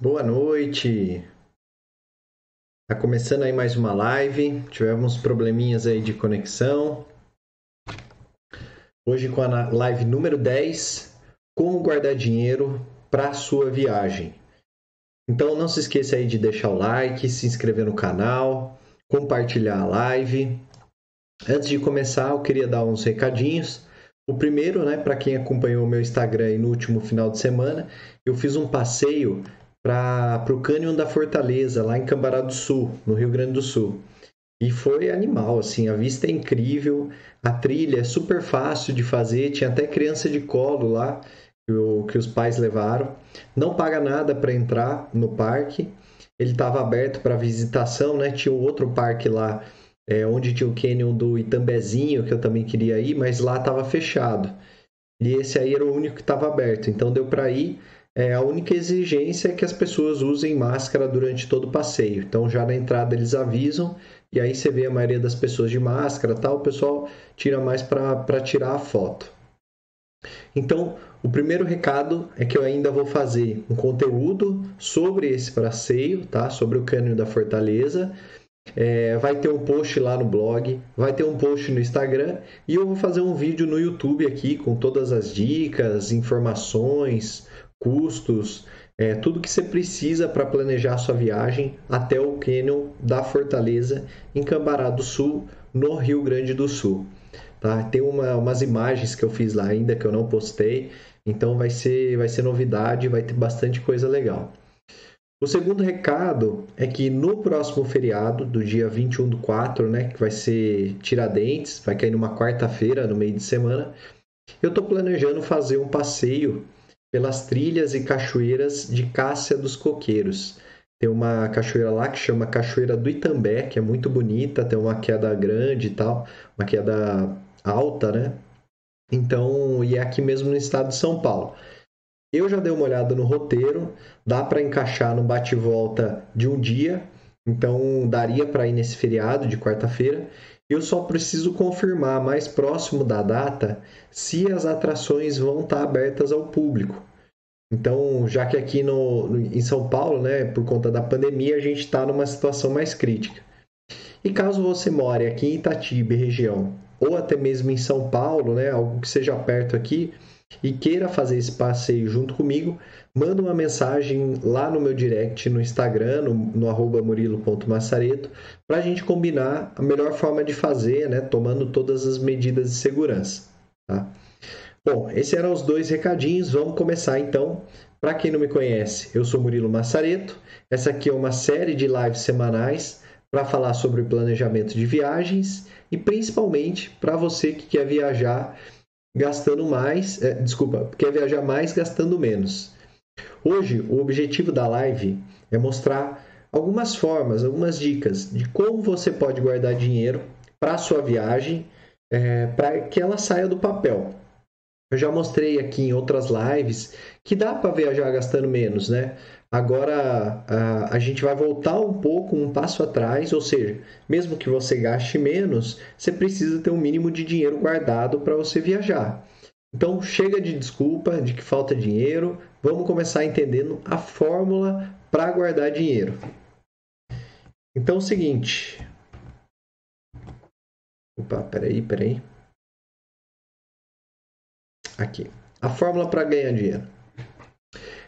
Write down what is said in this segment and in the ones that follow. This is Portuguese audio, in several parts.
boa noite. Tá começando aí mais uma live. Tivemos probleminhas aí de conexão. Hoje com a live número 10, como guardar dinheiro para sua viagem. Então não se esqueça aí de deixar o like, se inscrever no canal, compartilhar a live. Antes de começar, eu queria dar uns recadinhos. O primeiro, né, para quem acompanhou o meu Instagram no último final de semana, eu fiz um passeio para o Cânion da Fortaleza, lá em Cambará do Sul, no Rio Grande do Sul. E foi animal, assim, a vista é incrível, a trilha é super fácil de fazer, tinha até criança de colo lá que, o, que os pais levaram. Não paga nada para entrar no parque. Ele estava aberto para visitação, né? Tinha outro parque lá, é, onde tinha o Canyon do Itambezinho, que eu também queria ir, mas lá estava fechado. E esse aí era o único que estava aberto, então deu para ir. É, a única exigência é que as pessoas usem máscara durante todo o passeio. Então, já na entrada eles avisam, e aí você vê a maioria das pessoas de máscara tal, o pessoal tira mais para tirar a foto. Então, o primeiro recado é que eu ainda vou fazer um conteúdo sobre esse passeio, tá? Sobre o cânion da Fortaleza. É, vai ter um post lá no blog, vai ter um post no Instagram e eu vou fazer um vídeo no YouTube aqui com todas as dicas, informações, custos, é, tudo que você precisa para planejar sua viagem até o Canyon da Fortaleza em Cambará do Sul, no Rio Grande do Sul. Tá? Tem uma, umas imagens que eu fiz lá ainda que eu não postei, então vai ser, vai ser novidade, vai ter bastante coisa legal. O segundo recado é que no próximo feriado, do dia 21 do 4, né, que vai ser Tiradentes, vai cair numa quarta-feira, no meio de semana, eu estou planejando fazer um passeio pelas trilhas e cachoeiras de Cássia dos Coqueiros. Tem uma cachoeira lá que chama Cachoeira do Itambé, que é muito bonita, tem uma queda grande e tal, uma queda alta, né? Então, e é aqui mesmo no estado de São Paulo. Eu já dei uma olhada no roteiro, dá para encaixar no bate-volta de um dia, então daria para ir nesse feriado de quarta-feira. Eu só preciso confirmar mais próximo da data se as atrações vão estar abertas ao público. Então, já que aqui no, em São Paulo, né, por conta da pandemia, a gente está numa situação mais crítica. E caso você more aqui em Itatiba, região, ou até mesmo em São Paulo, né, algo que seja perto aqui, e queira fazer esse passeio junto comigo, manda uma mensagem lá no meu direct no Instagram, no, no arroba murilo.massareto, para a gente combinar a melhor forma de fazer, né, tomando todas as medidas de segurança. Tá? Bom, esses eram os dois recadinhos, vamos começar então. Para quem não me conhece, eu sou Murilo Massareto, essa aqui é uma série de lives semanais para falar sobre planejamento de viagens e principalmente para você que quer viajar gastando mais, é, desculpa, quer viajar mais gastando menos. Hoje, o objetivo da live é mostrar algumas formas, algumas dicas de como você pode guardar dinheiro para sua viagem, é, para que ela saia do papel. Eu já mostrei aqui em outras lives que dá para viajar gastando menos, né? Agora a, gente vai voltar um pouco, um passo atrás, ou seja, mesmo que você gaste menos, você precisa ter um mínimo de dinheiro guardado para você viajar. Então chega de desculpa de que falta dinheiro, vamos começar entendendo a fórmula para guardar dinheiro. Então é o seguinte. Opa, peraí, peraí. Aqui. A fórmula para ganhar dinheiro.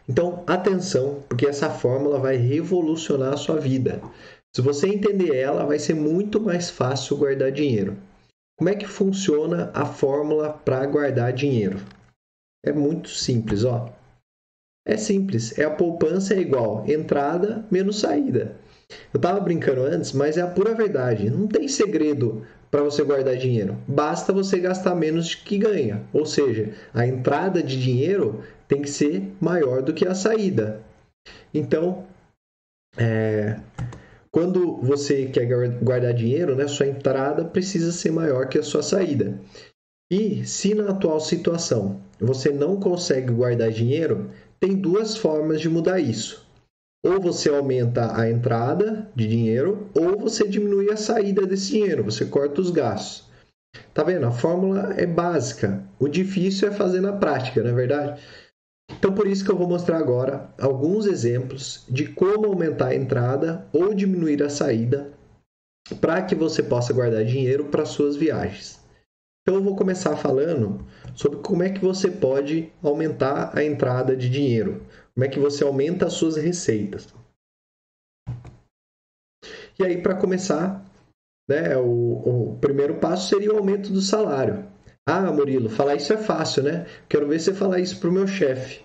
Então, atenção, porque essa fórmula vai revolucionar a sua vida. Se você entender ela, vai ser muito mais fácil guardar dinheiro. Como é que funciona a fórmula para guardar dinheiro? É muito simples, ó. É simples, é a poupança é igual entrada menos saída. Eu estava brincando antes, mas é a pura verdade. Não tem segredo para você guardar dinheiro. Basta você gastar menos que ganha. Ou seja, a entrada de dinheiro tem que ser maior do que a saída. Então, é, quando você quer guardar dinheiro, né, sua entrada precisa ser maior que a sua saída. E se na atual situação você não consegue guardar dinheiro, tem duas formas de mudar isso. Ou você aumenta a entrada de dinheiro, ou você diminui a saída desse dinheiro, você corta os gastos. Tá vendo? A fórmula é básica. O difícil é fazer na prática, não é verdade? Então, por isso que eu vou mostrar agora alguns exemplos de como aumentar a entrada ou diminuir a saída para que você possa guardar dinheiro para suas viagens. Então, eu vou começar falando sobre como é que você pode aumentar a entrada de dinheiro, como é que você aumenta as suas receitas. E aí, para começar, né, o, o primeiro passo seria o aumento do salário. Ah, Murilo, falar isso é fácil, né? Quero ver você falar isso para o meu chefe.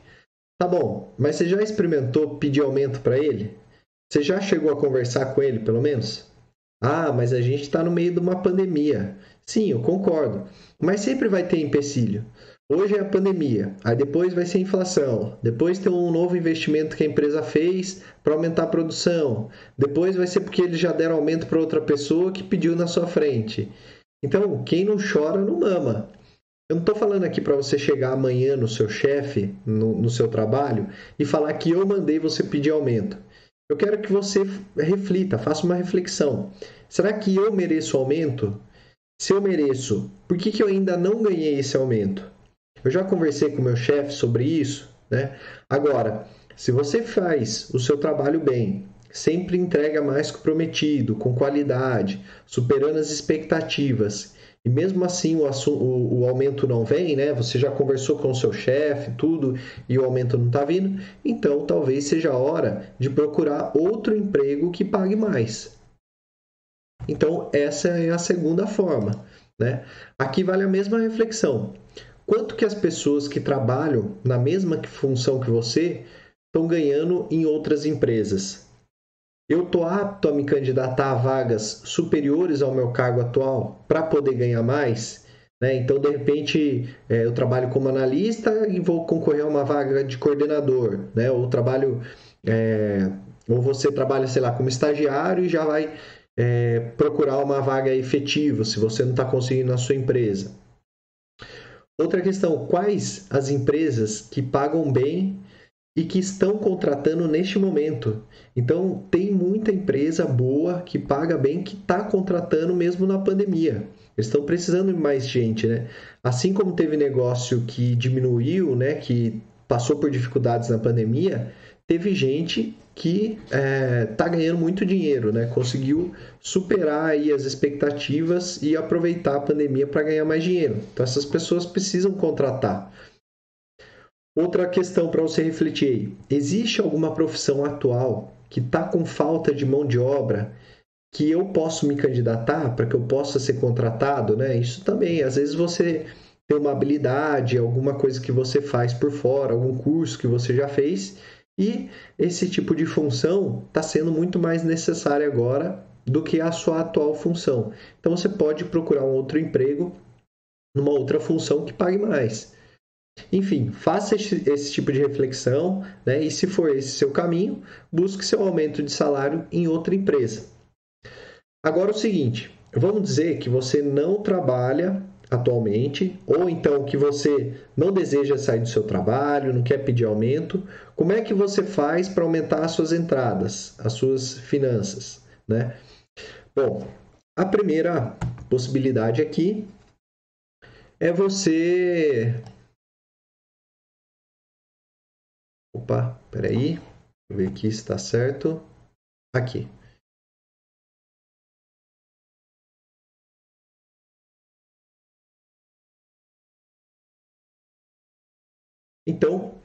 Tá bom, mas você já experimentou pedir aumento para ele? Você já chegou a conversar com ele, pelo menos? Ah, mas a gente está no meio de uma pandemia. Sim, eu concordo. Mas sempre vai ter empecilho. Hoje é a pandemia, aí depois vai ser inflação, depois tem um novo investimento que a empresa fez para aumentar a produção, depois vai ser porque eles já deram aumento para outra pessoa que pediu na sua frente. Então, quem não chora não mama. Eu não estou falando aqui para você chegar amanhã no seu chefe, no, no seu trabalho, e falar que eu mandei você pedir aumento. Eu quero que você reflita, faça uma reflexão. Será que eu mereço aumento? Se eu mereço, por que, que eu ainda não ganhei esse aumento? Eu já conversei com meu chefe sobre isso, né? Agora, se você faz o seu trabalho bem, sempre entrega mais que o prometido, com qualidade, superando as expectativas, e mesmo assim o, o, o aumento não vem, né? Você já conversou com o seu chefe, tudo, e o aumento não está vindo, então talvez seja a hora de procurar outro emprego que pague mais. Então, essa é a segunda forma. Né? Aqui vale a mesma reflexão. Quanto que as pessoas que trabalham na mesma função que você estão ganhando em outras empresas? Eu estou apto a me candidatar a vagas superiores ao meu cargo atual para poder ganhar mais? Né? Então, de repente, é, eu trabalho como analista e vou concorrer a uma vaga de coordenador, né? ou trabalho, é, ou você trabalha, sei lá, como estagiário e já vai é, procurar uma vaga efetiva se você não está conseguindo na sua empresa. Outra questão: quais as empresas que pagam bem e que estão contratando neste momento? Então, tem muita empresa boa que paga bem que está contratando mesmo na pandemia. Eles estão precisando de mais gente, né? Assim como teve negócio que diminuiu, né, que passou por dificuldades na pandemia, teve gente que está é, tá ganhando muito dinheiro, né? Conseguiu superar aí as expectativas e aproveitar a pandemia para ganhar mais dinheiro. Então essas pessoas precisam contratar. Outra questão para você refletir aí: existe alguma profissão atual que está com falta de mão de obra que eu posso me candidatar para que eu possa ser contratado, né? Isso também, às vezes você tem uma habilidade, alguma coisa que você faz por fora, algum curso que você já fez e esse tipo de função está sendo muito mais necessária agora do que a sua atual função. Então você pode procurar um outro emprego numa outra função que pague mais. Enfim, faça esse, esse tipo de reflexão, né? E se for esse seu caminho, busque seu aumento de salário em outra empresa. Agora o seguinte, vamos dizer que você não trabalha atualmente, ou então que você não deseja sair do seu trabalho, não quer pedir aumento, como é que você faz para aumentar as suas entradas, as suas finanças, né? Bom, a primeira possibilidade aqui é você Opa, peraí, deixa eu ver aqui se está certo. Aqui. Então,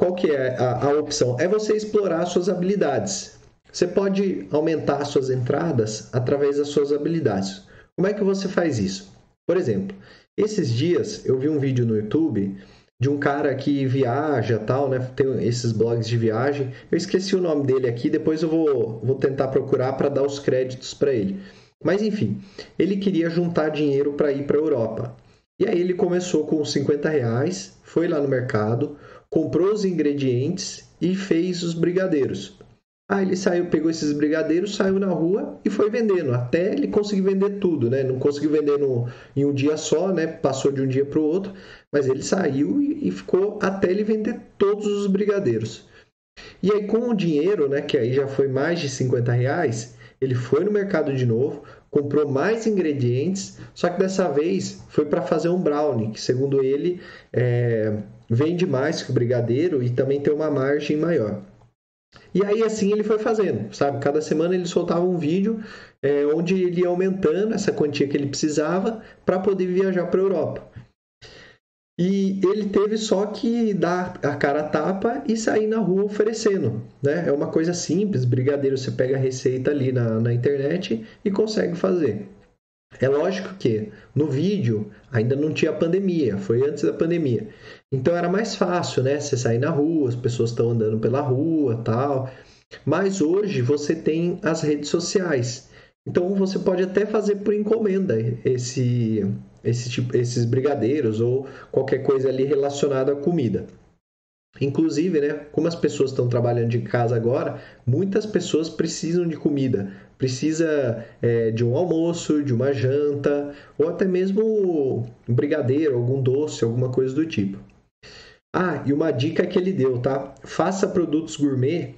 qual que é a, a opção? É você explorar suas habilidades. Você pode aumentar suas entradas através das suas habilidades. Como é que você faz isso? Por exemplo, esses dias eu vi um vídeo no YouTube de um cara que viaja tal, né? Tem esses blogs de viagem. Eu esqueci o nome dele aqui, depois eu vou, vou tentar procurar para dar os créditos para ele. Mas enfim, ele queria juntar dinheiro para ir para a Europa. E aí ele começou com 50 reais, foi lá no mercado, comprou os ingredientes e fez os brigadeiros. Aí ele saiu, pegou esses brigadeiros, saiu na rua e foi vendendo, até ele conseguir vender tudo, né? Não conseguiu vender no, em um dia só, né? Passou de um dia para o outro, mas ele saiu e, e ficou até ele vender todos os brigadeiros. E aí com o dinheiro, né? Que aí já foi mais de 50 reais, ele foi no mercado de novo, comprou mais ingredientes, só que dessa vez foi para fazer um brownie, que segundo ele é, vende mais que o brigadeiro e também tem uma margem maior. E aí assim ele foi fazendo, sabe? Cada semana ele soltava um vídeo é, onde ele ia aumentando essa quantia que ele precisava para poder viajar para a Europa. E ele teve só que dar a cara a tapa e sair na rua oferecendo. Né? É uma coisa simples, brigadeiro você pega a receita ali na, na internet e consegue fazer. É lógico que no vídeo ainda não tinha pandemia, foi antes da pandemia. Então era mais fácil, né? Você sair na rua, as pessoas estão andando pela rua, tal. Mas hoje você tem as redes sociais. Então você pode até fazer por encomenda esse esse tipo, esses brigadeiros ou qualquer coisa ali relacionada à comida. Inclusive, né, como as pessoas estão trabalhando de casa agora, muitas pessoas precisam de comida, precisa é, de um almoço, de uma janta, ou até mesmo um brigadeiro, algum doce, alguma coisa do tipo. Ah, e uma dica que ele deu, tá? Faça produtos gourmet,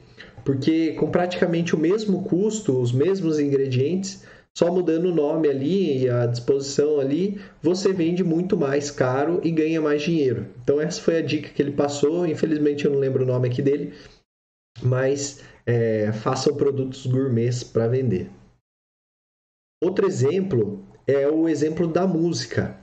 porque com praticamente o mesmo custo, os mesmos ingredientes, só mudando o nome ali e a disposição ali, você vende muito mais caro e ganha mais dinheiro. Então essa foi a dica que ele passou. Infelizmente eu não lembro o nome aqui dele, mas é, façam produtos gourmets para vender. Outro exemplo é o exemplo da música.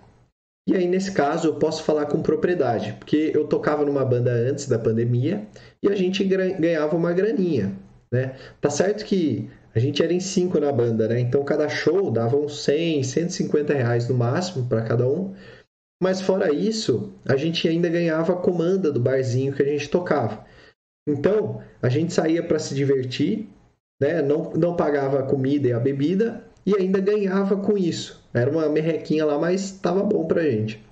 E aí, nesse caso, eu posso falar com propriedade, porque eu tocava numa banda antes da pandemia e a gente ganhava uma graninha. Né? Tá certo que a gente era em cinco na banda, né? Então cada show dava uns 100, 150 reais no máximo para cada um. Mas fora isso, a gente ainda ganhava a comanda do barzinho que a gente tocava. Então, a gente saía para se divertir, né? não, não pagava a comida e a bebida e ainda ganhava com isso. Era uma merrequinha lá, mas estava bom para gente.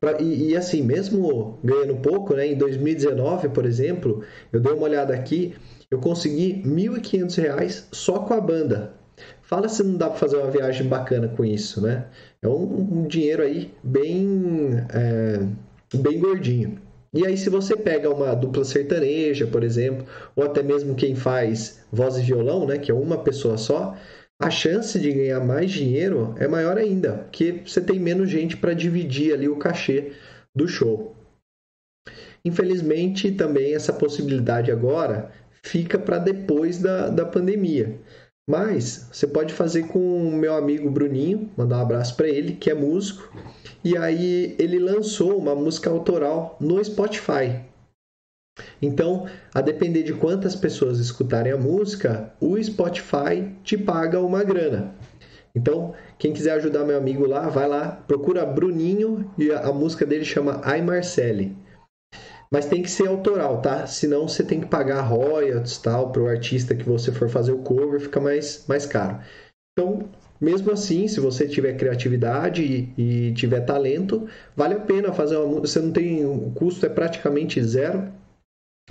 Pra, e, e, assim, mesmo ganhando pouco, né? em 2019, por exemplo, eu dei uma olhada aqui, eu consegui R$ 1.500 só com a banda. Fala se não dá para fazer uma viagem bacana com isso, né? É um, um dinheiro aí bem, é, bem gordinho. E aí, se você pega uma dupla sertaneja, por exemplo, ou até mesmo quem faz voz e violão, né, que é uma pessoa só, a chance de ganhar mais dinheiro é maior ainda, porque você tem menos gente para dividir ali o cachê do show. Infelizmente, também essa possibilidade agora fica para depois da, da pandemia. Mas você pode fazer com o meu amigo Bruninho, mandar um abraço para ele, que é músico, e aí ele lançou uma música autoral no Spotify. Então, a depender de quantas pessoas escutarem a música, o Spotify te paga uma grana. Então, quem quiser ajudar meu amigo lá, vai lá, procura Bruninho e a, música dele chama Ai Marcele mas tem que ser autoral, tá? Senão você tem que pagar royalties tal para o artista que você for fazer o cover, fica mais, mais caro. Então, mesmo assim, se você tiver criatividade e, e tiver talento, vale a pena fazer uma música. Você não tem. O custo é praticamente zero,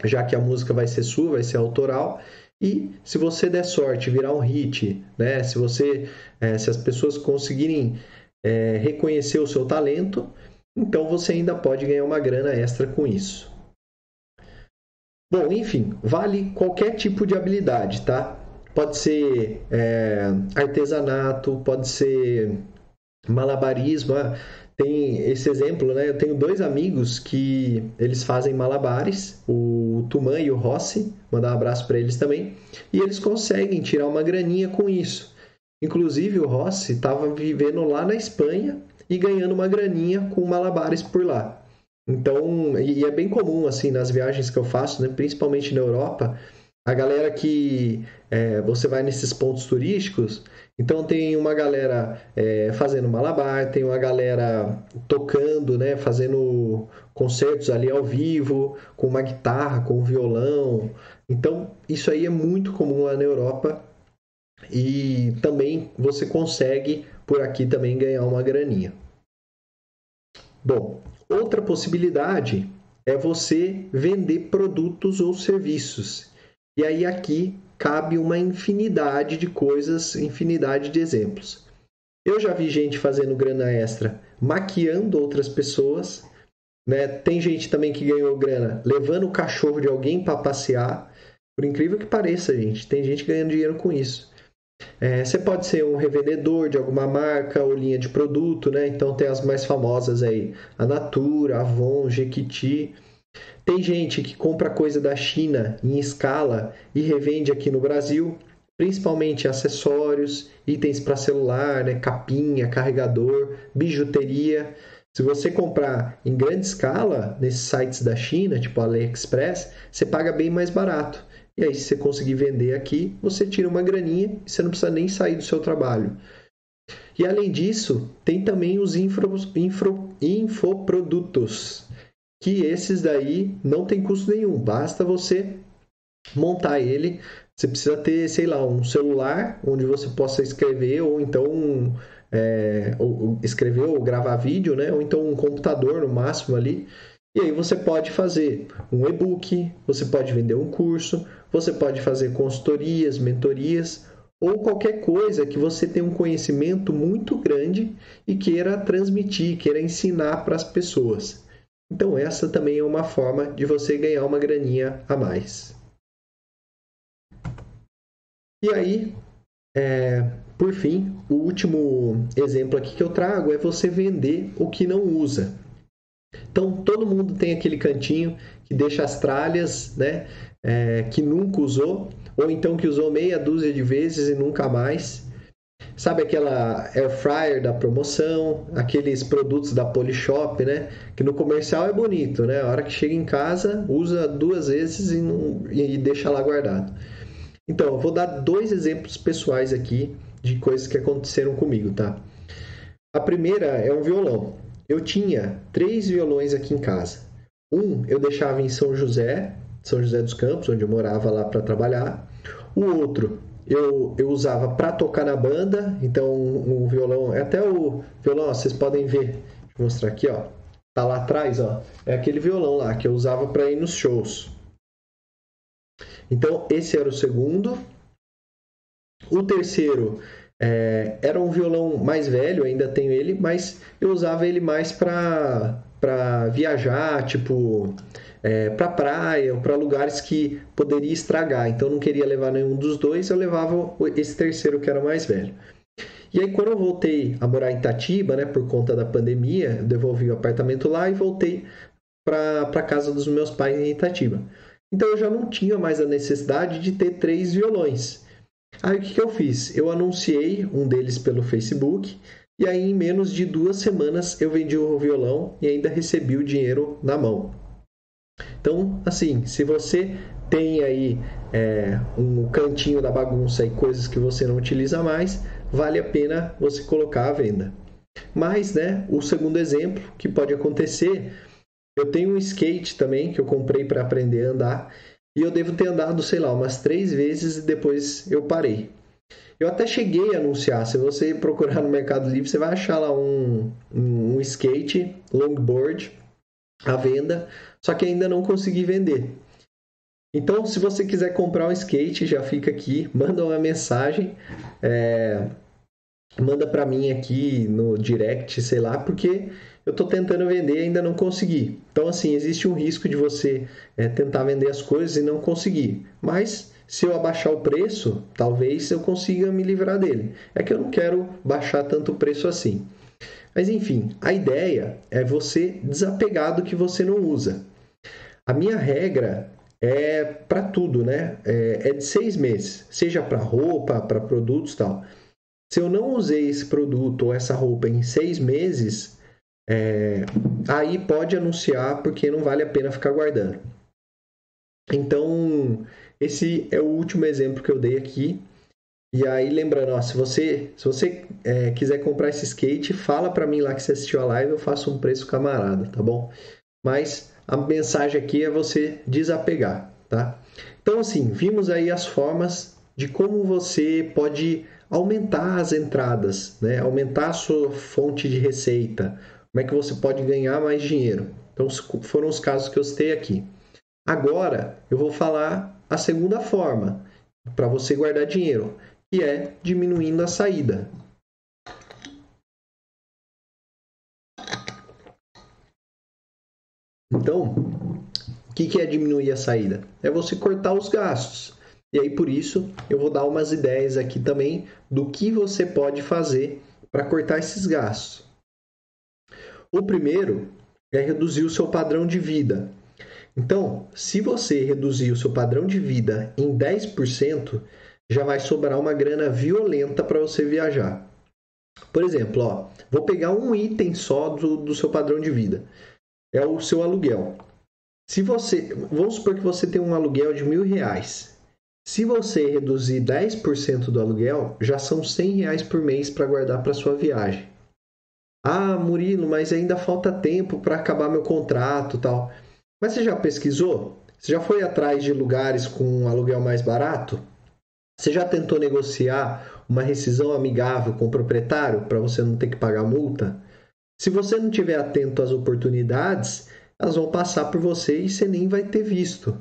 já que a música vai ser sua, vai ser autoral. E se você der sorte, virar um hit, né? Se você, é, se as pessoas conseguirem é, reconhecer o seu talento, então você ainda pode ganhar uma grana extra com isso. Bom, enfim, vale qualquer tipo de habilidade, tá? Pode ser é, artesanato, pode ser malabarismo. Tem esse exemplo, né? Eu tenho dois amigos que eles fazem malabares, o Tuman e o Rossi, mandar um abraço para eles também, e eles conseguem tirar uma graninha com isso. Inclusive o Rossi estava vivendo lá na Espanha e ganhando uma graninha com malabares por lá. Então, e é bem comum, assim, nas viagens que eu faço, né, principalmente na Europa, a galera que é, você vai nesses pontos turísticos, então tem uma galera é, fazendo malabar, tem uma galera tocando, né, fazendo concertos ali ao vivo, com uma guitarra, com um violão. Então, isso aí é muito comum lá na Europa e também você consegue por aqui também ganhar uma graninha. Bom, Outra possibilidade é você vender produtos ou serviços. E aí aqui cabe uma infinidade de coisas, infinidade de exemplos. Eu já vi gente fazendo grana extra maquiando outras pessoas, né? Tem gente também que ganhou grana levando o cachorro de alguém para passear. Por incrível que pareça, gente, tem gente ganhando dinheiro com isso. É, você pode ser um revendedor de alguma marca ou linha de produto, né? Então tem as mais famosas aí, a Natura, Avon, Jequiti. Tem gente que compra coisa da China em escala e revende aqui no Brasil, principalmente acessórios, itens para celular, né? capinha, carregador, bijuteria. Se você comprar em grande escala nesses sites da China, tipo AliExpress, você paga bem mais barato. E aí, se você conseguir vender aqui, você tira uma graninha e você não precisa nem sair do seu trabalho. E além disso, tem também os infro, infro, infoprodutos, que esses daí não tem custo nenhum, basta você montar ele. Você precisa ter, sei lá, um celular onde você possa escrever, ou então é, ou, escrever ou gravar vídeo, né? ou então um computador no máximo ali. E aí você pode fazer um e-book, você pode vender um curso, você pode fazer consultorias, mentorias ou qualquer coisa que você tenha um conhecimento muito grande e queira transmitir, queira ensinar para as pessoas. Então essa também é uma forma de você ganhar uma graninha a mais. E aí, é, por fim, o último exemplo aqui que eu trago é você vender o que não usa. Então, todo mundo tem aquele cantinho que deixa as tralhas, né? É, que nunca usou, ou então que usou meia dúzia de vezes e nunca mais. Sabe aquela air fryer da promoção, aqueles produtos da Polishop, né? Que no comercial é bonito, né? A hora que chega em casa, usa duas vezes e, não, e deixa lá guardado. Então, eu vou dar dois exemplos pessoais aqui de coisas que aconteceram comigo, tá? A primeira é um violão. Eu tinha três violões aqui em casa. Um eu deixava em São José, São José dos Campos, onde eu morava lá para trabalhar. O outro eu, eu usava para tocar na banda, então o violão, é até o violão, ó, vocês podem ver, deixa eu mostrar aqui, ó. Tá lá atrás, ó. É aquele violão lá que eu usava para ir nos shows. Então, esse era o segundo. O terceiro é, era um violão mais velho, ainda tenho ele, mas eu usava ele mais para viajar, tipo, é, para praia ou para lugares que poderia estragar. Então, não queria levar nenhum dos dois, eu levava esse terceiro que era mais velho. E aí, quando eu voltei a morar em Itatiba, né, por conta da pandemia, eu devolvi o apartamento lá e voltei para a casa dos meus pais em Itatiba. Então, eu já não tinha mais a necessidade de ter três violões. Aí o que, que eu fiz? Eu anunciei um deles pelo Facebook e aí em menos de duas semanas eu vendi o violão e ainda recebi o dinheiro na mão. Então, assim, se você tem aí é, um cantinho da bagunça e coisas que você não utiliza mais, vale a pena você colocar à venda. Mas, né, o segundo exemplo que pode acontecer, eu tenho um skate também que eu comprei para aprender a andar e eu devo ter andado, sei lá, umas três vezes e depois eu parei. Eu até cheguei a anunciar. Se você procurar no Mercado Livre, você vai achar lá um, um, um skate longboard à venda, só que ainda não consegui vender. Então, se você quiser comprar um skate, já fica aqui, manda uma mensagem, é, manda para mim aqui no direct, sei lá, porque eu estou tentando vender e ainda não consegui. Então, assim, existe um risco de você é, tentar vender as coisas e não conseguir. Mas se eu abaixar o preço, talvez eu consiga me livrar dele. É que eu não quero baixar tanto o preço assim. Mas enfim, a ideia é você desapegar do que você não usa. A minha regra é para tudo, né? É, é, de seis meses, seja para roupa, para produtos tal. Se eu não usei esse produto ou essa roupa em seis meses, é, aí pode anunciar porque não vale a pena ficar guardando. Então, esse é o último exemplo que eu dei aqui. E aí, lembrando, ó, se você, se você é, quiser comprar esse skate, fala para mim lá que você assistiu a live, eu faço um preço camarada, tá bom? Mas a mensagem aqui é você desapegar, tá? Então, assim, vimos aí as formas de como você pode aumentar as entradas, né? aumentar a sua fonte de receita, como é que você pode ganhar mais dinheiro? Então, foram os casos que eu citei aqui. Agora, eu vou falar a segunda forma para você guardar dinheiro, que é diminuindo a saída. Então, o que é diminuir a saída? É você cortar os gastos. E aí por isso eu vou dar umas ideias aqui também do que você pode fazer para cortar esses gastos. O primeiro é reduzir o seu padrão de vida. Então, se você reduzir o seu padrão de vida em 10%, já vai sobrar uma grana violenta para você viajar. Por exemplo, ó, vou pegar um item só do, do seu padrão de vida. É o seu aluguel. Se você, vamos supor que você tem um aluguel de mil reais. Se você reduzir 10% do aluguel, já são 100 reais por mês para guardar para sua viagem. Ah, Murilo, mas ainda falta tempo para acabar meu contrato, tal. Mas você já pesquisou? Você já foi atrás de lugares com um aluguel mais barato? Você já tentou negociar uma rescisão amigável com o proprietário para você não ter que pagar multa? Se você não estiver atento às oportunidades, elas vão passar por você e você nem vai ter visto.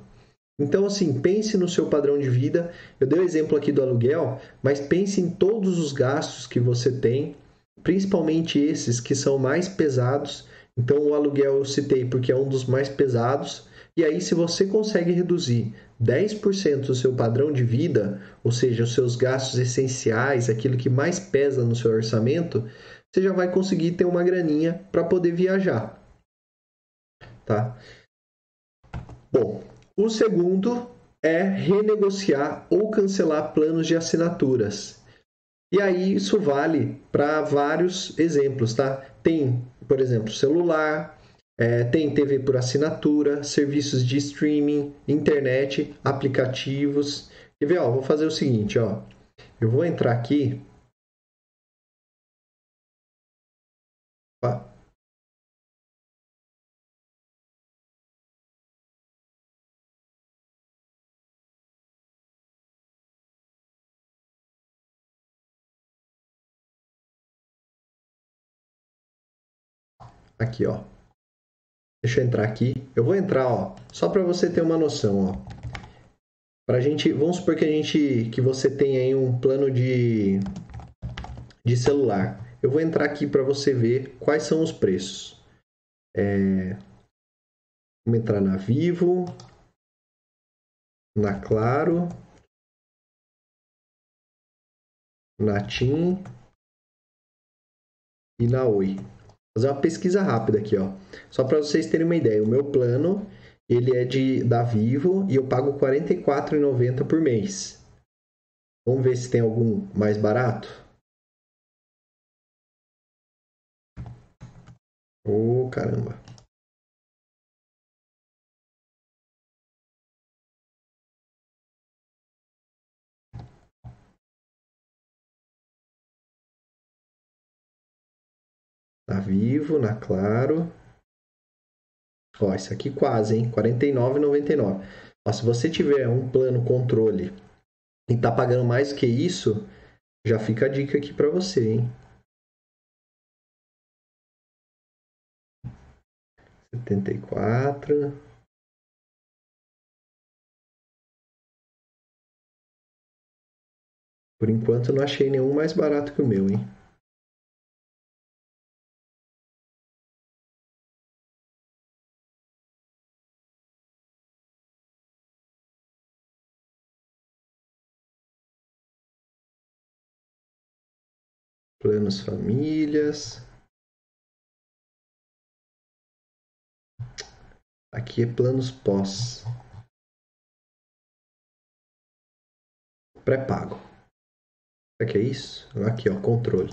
Então, assim, pense no seu padrão de vida. Eu dei o exemplo aqui do aluguel, mas pense em todos os gastos que você tem principalmente esses que são mais pesados. Então, o aluguel eu citei porque é um dos mais pesados. E aí, se você consegue reduzir 10% do seu padrão de vida, ou seja, os seus gastos essenciais, aquilo que mais pesa no seu orçamento, você já vai conseguir ter uma graninha para poder viajar. Tá? Bom, o segundo é renegociar ou cancelar planos de assinaturas. E aí isso vale para vários exemplos, tá? Tem, por exemplo, celular, é, tem TV por assinatura, serviços de streaming, internet, aplicativos. Quer ver, ó, vou fazer o seguinte, ó. Eu vou entrar aqui. Aqui, ó. Deixa eu entrar aqui. Eu vou entrar, ó, só para você ter uma noção, ó. Pra gente, vamos supor que a gente que você tem aí um plano de de celular. Eu vou entrar aqui para você ver quais são os preços. É... Vamos entrar na Vivo, na Claro, na TIM e na Oi fazer uma pesquisa rápida aqui, ó. Só para vocês terem uma ideia, o meu plano ele é de da Vivo e eu pago R$ 44,90 por mês. Vamos ver se tem algum mais barato. Ô, oh, caramba. Na Vivo, na Claro. Ó, isso aqui quase, hein? R$ 49,99. Ó, se você tiver um plano controle e tá pagando mais que isso, já fica a dica aqui para você, hein? Setenta e quatro. Por enquanto não achei nenhum mais barato que o meu, hein? Planos famílias. Aqui é planos pós. Pré-pago. Será que é isso? Aqui, ó, controle.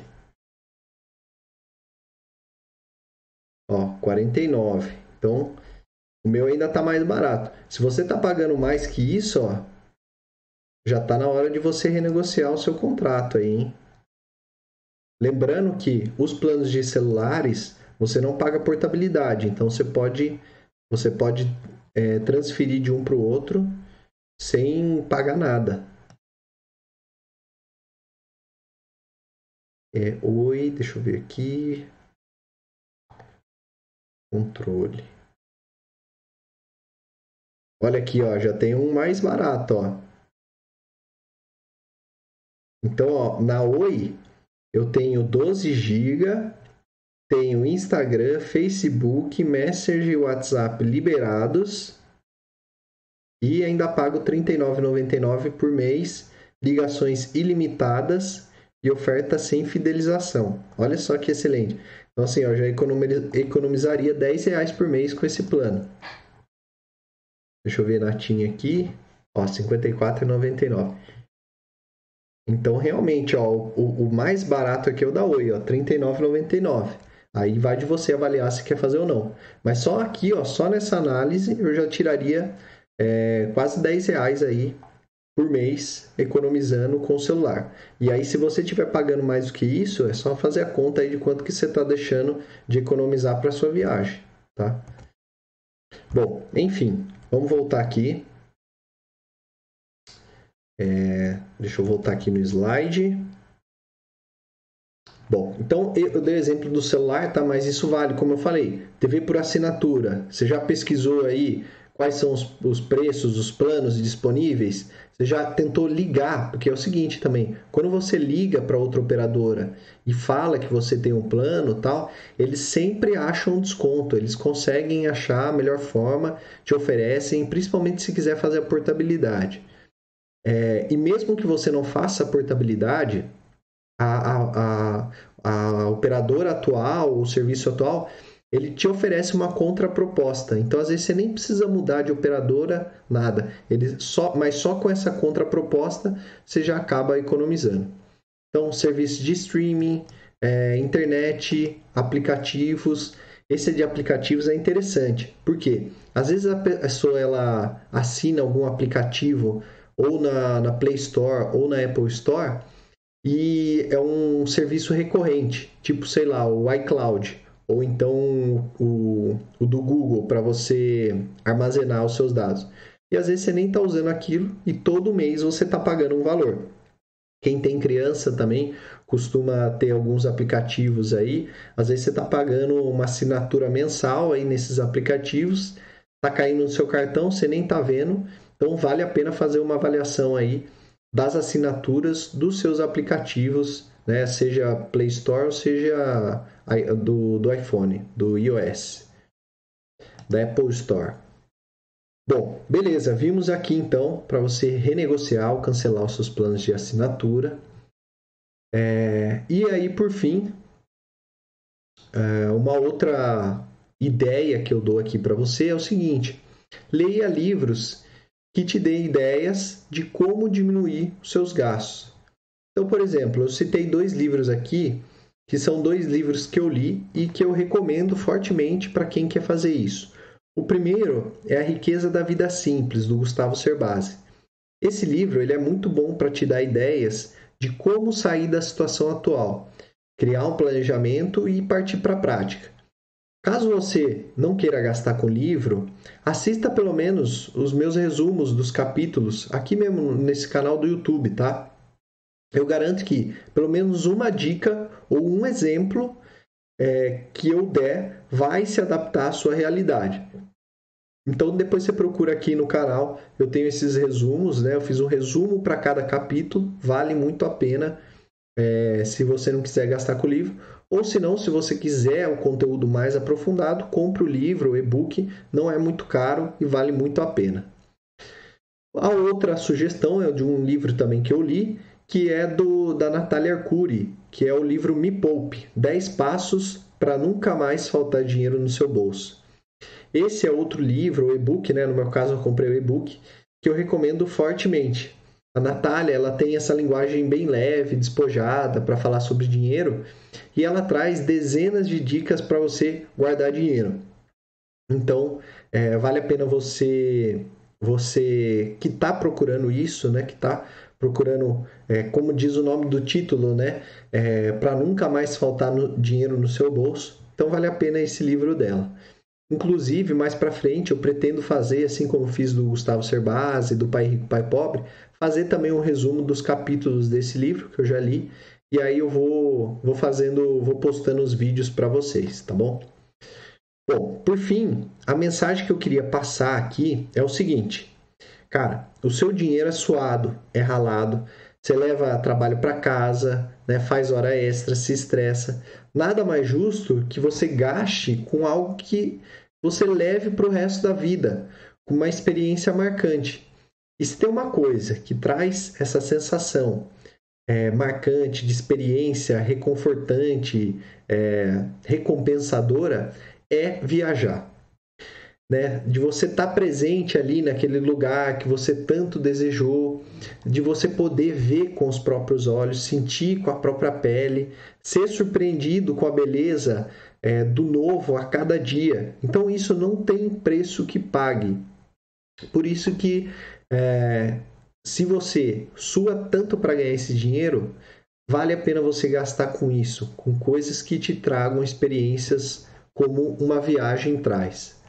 Ó, 49. Então, o meu ainda tá mais barato. Se você tá pagando mais que isso, ó, já tá na hora de você renegociar o seu contrato aí, hein? Lembrando que os planos de celulares você não paga portabilidade, então você pode você pode é, transferir de um para o outro sem pagar nada. É, oi, deixa eu ver aqui. Controle. Olha aqui, ó, já tem um mais barato, ó. Então, ó, na Oi, eu tenho 12 GB, tenho Instagram, Facebook, Messenger e WhatsApp liberados. e ainda pago R$ 39,99 por mês, ligações ilimitadas e oferta sem fidelização. Olha só que excelente. Então, assim, eu já economizaria 10 reais por mês com esse plano. Deixa eu ver na TIM aqui. R$ 54,99. Então, realmente, ó, o, o, mais barato aqui é o da Oi, ó, R$ 39,99. Aí vai de você avaliar se quer fazer ou não. Mas só aqui, ó, só nessa análise, eu já tiraria é, quase 10 reais aí por mês economizando com o celular. E aí, se você estiver pagando mais do que isso, é só fazer a conta aí de quanto que você está deixando de economizar para sua viagem, tá? Bom, enfim, vamos voltar aqui. É, deixa eu voltar aqui no slide. Bom, então eu dei o exemplo do celular, tá? Mas isso vale, como eu falei, TV por assinatura. Você já pesquisou aí quais são os, os preços, os planos disponíveis? Você já tentou ligar? Porque é o seguinte também, quando você liga para outra operadora e fala que você tem um plano tal, eles sempre acham um desconto, eles conseguem achar a melhor forma, te oferecem, principalmente se quiser fazer a portabilidade. É, e mesmo que você não faça portabilidade, a, a, a, a operadora atual, o serviço atual, ele te oferece uma contraproposta. Então, às vezes, você nem precisa mudar de operadora, nada. Ele só, mas só com essa contraproposta você já acaba economizando. Então, serviços de streaming, é, internet, aplicativos. Esse de aplicativos é interessante. Por quê? Às vezes a pessoa ela assina algum aplicativo ou na, na Play Store ou na Apple Store e é um serviço recorrente, tipo, sei lá, o iCloud ou então o, o do Google para você armazenar os seus dados. E às vezes você nem está usando aquilo e todo mês você está pagando um valor. Quem tem criança também costuma ter alguns aplicativos aí. Às vezes você está pagando uma assinatura mensal aí nesses aplicativos, está caindo no seu cartão, você nem está vendo. Então vale a pena fazer uma avaliação aí das assinaturas dos seus aplicativos né? seja Play Store ou seja do, do iPhone, do iOS, da Apple Store. Bom, beleza, vimos aqui então para você renegociar ou cancelar os seus planos de assinatura. É, e aí, por fim, é, uma outra ideia que eu dou aqui para você é o seguinte: leia livros que te dêem ideias de como diminuir os seus gastos. Então, por exemplo, eu citei dois livros aqui, que são dois livros que eu li e que eu recomendo fortemente para quem quer fazer isso. O primeiro é A Riqueza da Vida Simples, do Gustavo Cerbasi. Esse livro ele é muito bom para te dar ideias de como sair da situação atual, criar um planejamento e partir para a prática. Caso você não queira gastar com livro, assista pelo menos os meus resumos dos capítulos aqui mesmo nesse canal do YouTube, tá? eu garanto que pelo menos uma dica ou um exemplo é, que eu der vai se adaptar à sua realidade. Então depois você procura aqui no canal, eu tenho esses resumos, né? Eu fiz um resumo para cada capítulo, vale muito a pena é, se você não quiser gastar com o livro. Ou se não, se você quiser o conteúdo mais aprofundado, compre o livro, o e-book, não é muito caro e vale muito a pena. A outra sugestão é de um livro também que eu li, que é do da Natália Arcuri, que é o livro Me Poupe: 10 passos para nunca mais faltar dinheiro no seu bolso. Esse é outro livro, o e-book, né? No meu caso eu comprei o e-book, que eu recomendo fortemente. A Natália, ela tem essa linguagem bem leve, despojada para falar sobre dinheiro, e ela traz dezenas de dicas para você guardar dinheiro. Então, é, vale a pena você você que está procurando isso, né, que está procurando, é, como diz o nome do título, né? É, para nunca mais faltar no, dinheiro no seu bolso. Então vale a pena esse livro dela. Inclusive, mais para frente, eu pretendo fazer, assim como fiz do Gustavo Cerbasi, do Pai Rico, Pai Pobre, fazer também um resumo dos capítulos desse livro que eu já li. E aí eu vou, vou fazendo, vou postando os vídeos para vocês, tá bom? Bom, por fim, a mensagem que eu queria passar aqui é o seguinte: Cara, o seu dinheiro é suado, é ralado, você leva trabalho para casa, né, faz hora extra, se estressa. Nada mais justo que você gaste com algo que você leve para o resto da vida, com uma experiência marcante. E se tem uma coisa que traz essa sensação é, marcante, de experiência reconfortante, é, recompensadora, é viajar. Né? De você estar tá presente ali naquele lugar que você tanto desejou, de você poder ver com os próprios olhos, sentir com a própria pele, ser surpreendido com a beleza é, do novo a cada dia. Então isso não tem preço que pague. Por isso que é, se você sua tanto para ganhar esse dinheiro, vale a pena você gastar com isso, com coisas que te tragam experiências como uma viagem traz.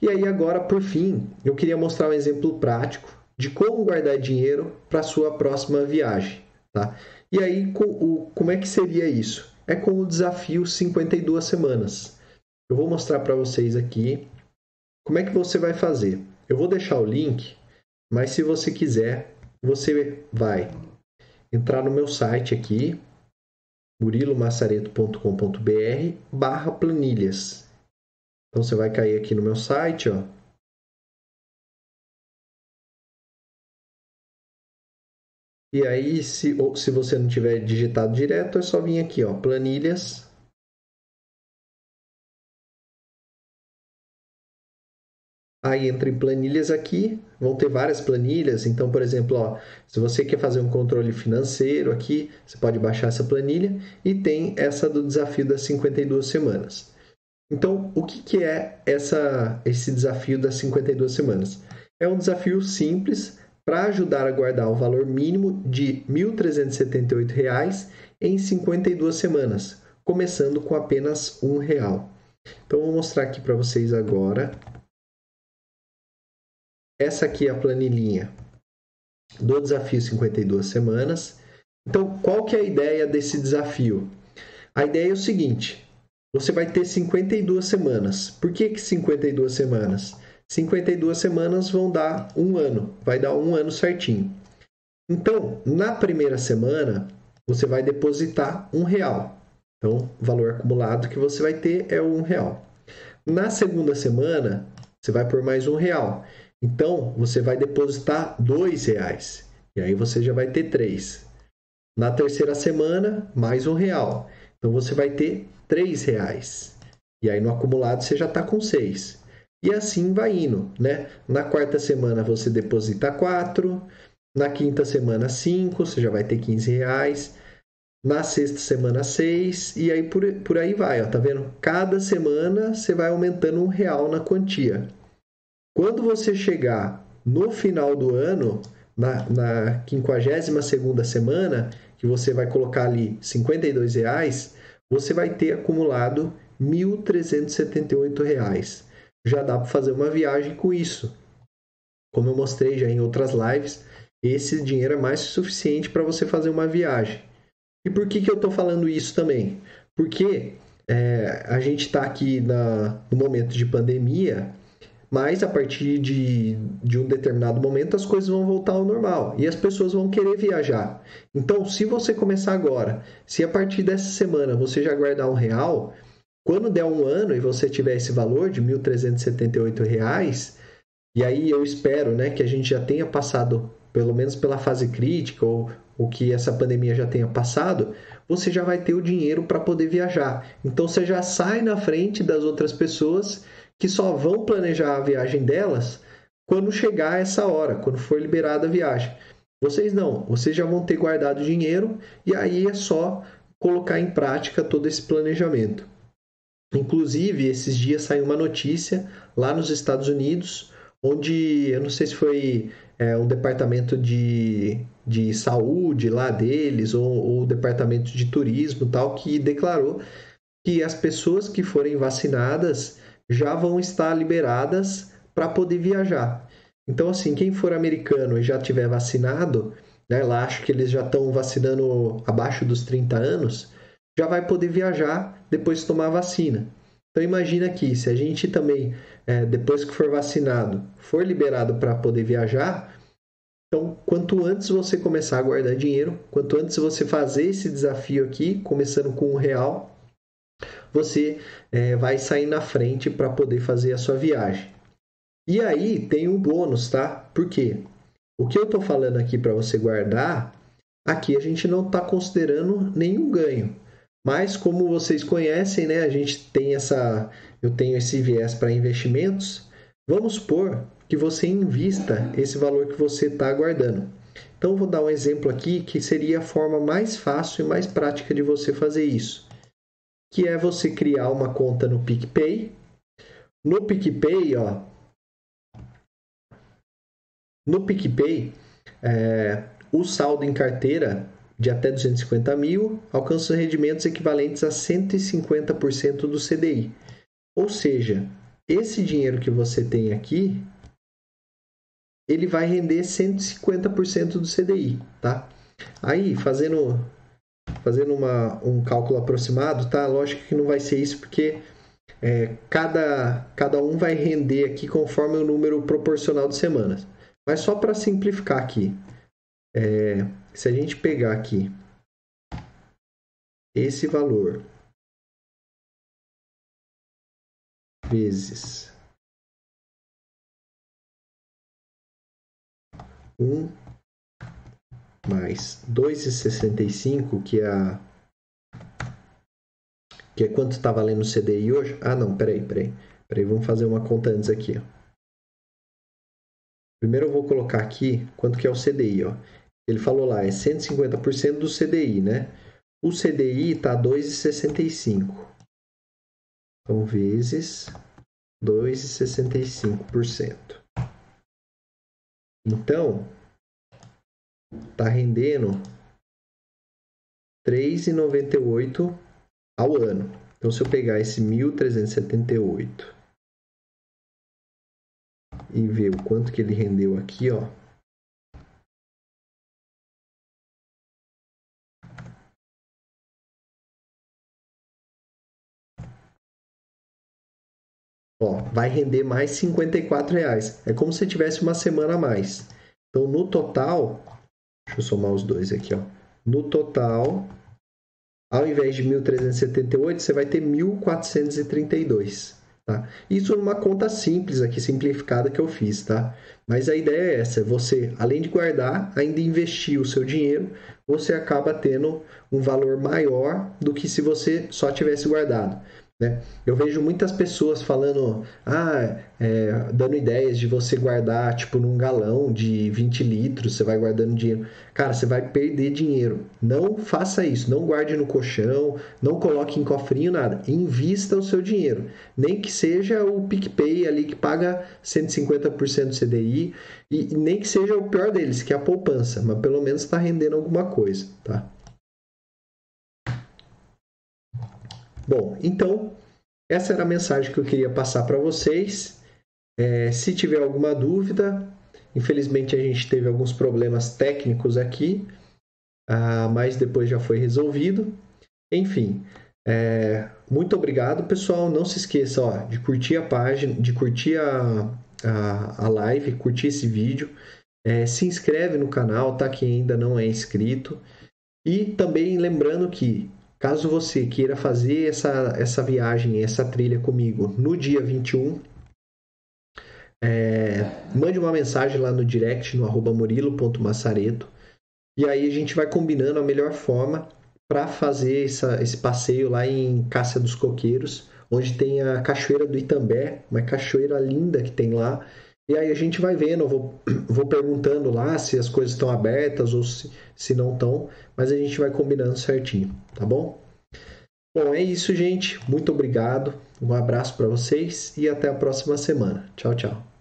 E aí agora, por fim, eu queria mostrar um exemplo prático de como guardar dinheiro para sua próxima viagem, tá? E aí, como é que seria isso? É com o desafio 52 semanas. Eu vou mostrar para vocês aqui como é que você vai fazer. Eu vou deixar o link mas se você quiser, você vai entrar no meu site aqui, murilomassareto.com.br barra planilhas. Então você vai cair aqui no meu site, ó. E aí, se, ou, se você não tiver digitado direto, é só vir aqui, ó, planilhas Aí entra em planilhas aqui, vão ter várias planilhas. Então, por exemplo, ó, se você quer fazer um controle financeiro aqui, você pode baixar essa planilha e tem essa do desafio das 52 semanas. Então, o que, que é essa, esse desafio das 52 semanas? É um desafio simples para ajudar a guardar o valor mínimo de R$ 1.378 em 52 semanas, começando com apenas um real. Então, vou mostrar aqui para vocês agora essa aqui é a planilhinha do desafio 52 semanas. Então, qual que é a ideia desse desafio? A ideia é o seguinte: você vai ter 52 semanas. Por que, que 52 semanas? 52 semanas vão dar um ano, vai dar um ano certinho. Então, na primeira semana, você vai depositar um real. Então, o valor acumulado que você vai ter é um real. Na segunda semana, você vai por mais um real. Então, você vai depositar dois reais. E aí você já vai ter três. Na terceira semana, mais um real. Então, você vai ter três reais. E aí, no acumulado, você já está com seis. E assim vai indo, né? Na quarta semana, você deposita quatro. Na quinta semana, cinco. Você já vai ter 15 reais. Na sexta semana, seis. E aí, por, por aí vai, ó. Tá vendo? Cada semana, você vai aumentando um real na quantia. Quando você chegar no final do ano, na, na 52 semana, que você vai colocar ali 52 reais, você vai ter acumulado R$ 1.378. Já dá para fazer uma viagem com isso. Como eu mostrei já em outras lives, esse dinheiro é mais suficiente para você fazer uma viagem. E por que, que eu estou falando isso também? Porque é, a gente está aqui na, no momento de pandemia mas a partir de, de um determinado momento as coisas vão voltar ao normal e as pessoas vão querer viajar. Então, se você começar agora, se a partir dessa semana você já guardar um real, quando der um ano e você tiver esse valor de R$ 1.378, e aí eu espero né, que a gente já tenha passado, pelo menos pela fase crítica, ou, ou que essa pandemia já tenha passado, você já vai ter o dinheiro para poder viajar. Então você já sai na frente das outras pessoas que só vão planejar a viagem delas quando chegar essa hora, quando for liberada a viagem. Vocês não, vocês já vão ter guardado dinheiro e aí é só colocar em prática todo esse planejamento. Inclusive, esses dias saiu uma notícia lá nos Estados Unidos, onde eu não sei se foi é, um departamento de, de saúde lá deles ou o departamento de turismo tal que declarou que as pessoas que forem vacinadas já vão estar liberadas para poder viajar. Então, assim, quem for americano e já tiver vacinado, né, lá acho que eles já estão vacinando abaixo dos 30 anos, já vai poder viajar depois de tomar a vacina. Então, imagina aqui, se a gente também, é, depois que for vacinado, for liberado para poder viajar, então, quanto antes você começar a guardar dinheiro, quanto antes você fazer esse desafio aqui, começando com um real, você é, vai sair na frente para poder fazer a sua viagem. E aí tem um bônus, tá? Por quê? O que eu estou falando aqui para você guardar, aqui a gente não está considerando nenhum ganho. Mas como vocês conhecem, né, a gente tem essa, eu tenho esse viés para investimentos. Vamos supor que você invista esse valor que você está guardando. Então vou dar um exemplo aqui que seria a forma mais fácil e mais prática de você fazer isso, que é você criar uma conta no PicPay. No PicPay, ó, no PicPay, é, o saldo em carteira de até 250 mil alcança rendimentos equivalentes a 150% do CDI. Ou seja, esse dinheiro que você tem aqui, ele vai render 150% do CDI, tá? Aí, fazendo, fazendo uma, um cálculo aproximado, tá? Lógico que não vai ser isso, porque é, cada, cada um vai render aqui conforme o número proporcional de semanas. Mas só para simplificar aqui, é, se a gente pegar aqui esse valor vezes um mais dois e sessenta e cinco que é a que é quanto está valendo o CDI hoje? Ah, não, peraí, peraí. Peraí, vamos fazer uma conta antes aqui. Ó. Primeiro eu vou colocar aqui quanto que é o CDI, ó. Ele falou lá, é 150% do CDI, né? O CDI está 2,65. Então, vezes 2,65%. Então, está rendendo 3,98 ao ano. Então, se eu pegar esse 1.378 e ver o quanto que ele rendeu aqui, ó. Ó, vai render mais 54 reais. É como se tivesse uma semana a mais. Então, no total, deixa eu somar os dois aqui, ó. No total, ao invés de 1.378, você vai ter 1.432. Tá? Isso numa conta simples aqui, simplificada que eu fiz, tá? Mas a ideia é essa, você, além de guardar, ainda investir o seu dinheiro, você acaba tendo um valor maior do que se você só tivesse guardado. Né? Eu vejo muitas pessoas falando, ah, é, dando ideias de você guardar tipo num galão de 20 litros, você vai guardando dinheiro. Cara, você vai perder dinheiro. Não faça isso, não guarde no colchão, não coloque em cofrinho, nada. Invista o seu dinheiro. Nem que seja o PicPay ali que paga 150% do CDI, e nem que seja o pior deles, que é a poupança, mas pelo menos está rendendo alguma coisa, tá? Bom, então, essa era a mensagem que eu queria passar para vocês. É, se tiver alguma dúvida, infelizmente a gente teve alguns problemas técnicos aqui, ah, mas depois já foi resolvido. Enfim, é, muito obrigado, pessoal. Não se esqueça ó, de curtir a página, de curtir a, a, a live, curtir esse vídeo. É, se inscreve no canal, tá? Quem ainda não é inscrito. E também lembrando que Caso você queira fazer essa, essa viagem, essa trilha comigo no dia 21, é, mande uma mensagem lá no direct, no arroba murilo.massareto, e aí a gente vai combinando a melhor forma para fazer essa, esse passeio lá em Cássia dos Coqueiros, onde tem a Cachoeira do Itambé, uma cachoeira linda que tem lá, e aí a gente vai vendo, eu vou, vou perguntando lá se as coisas estão abertas ou se, se não estão, mas a gente vai combinando certinho, tá bom? Bom, é isso, gente. Muito obrigado. Um abraço para vocês e até a próxima semana. Tchau, tchau.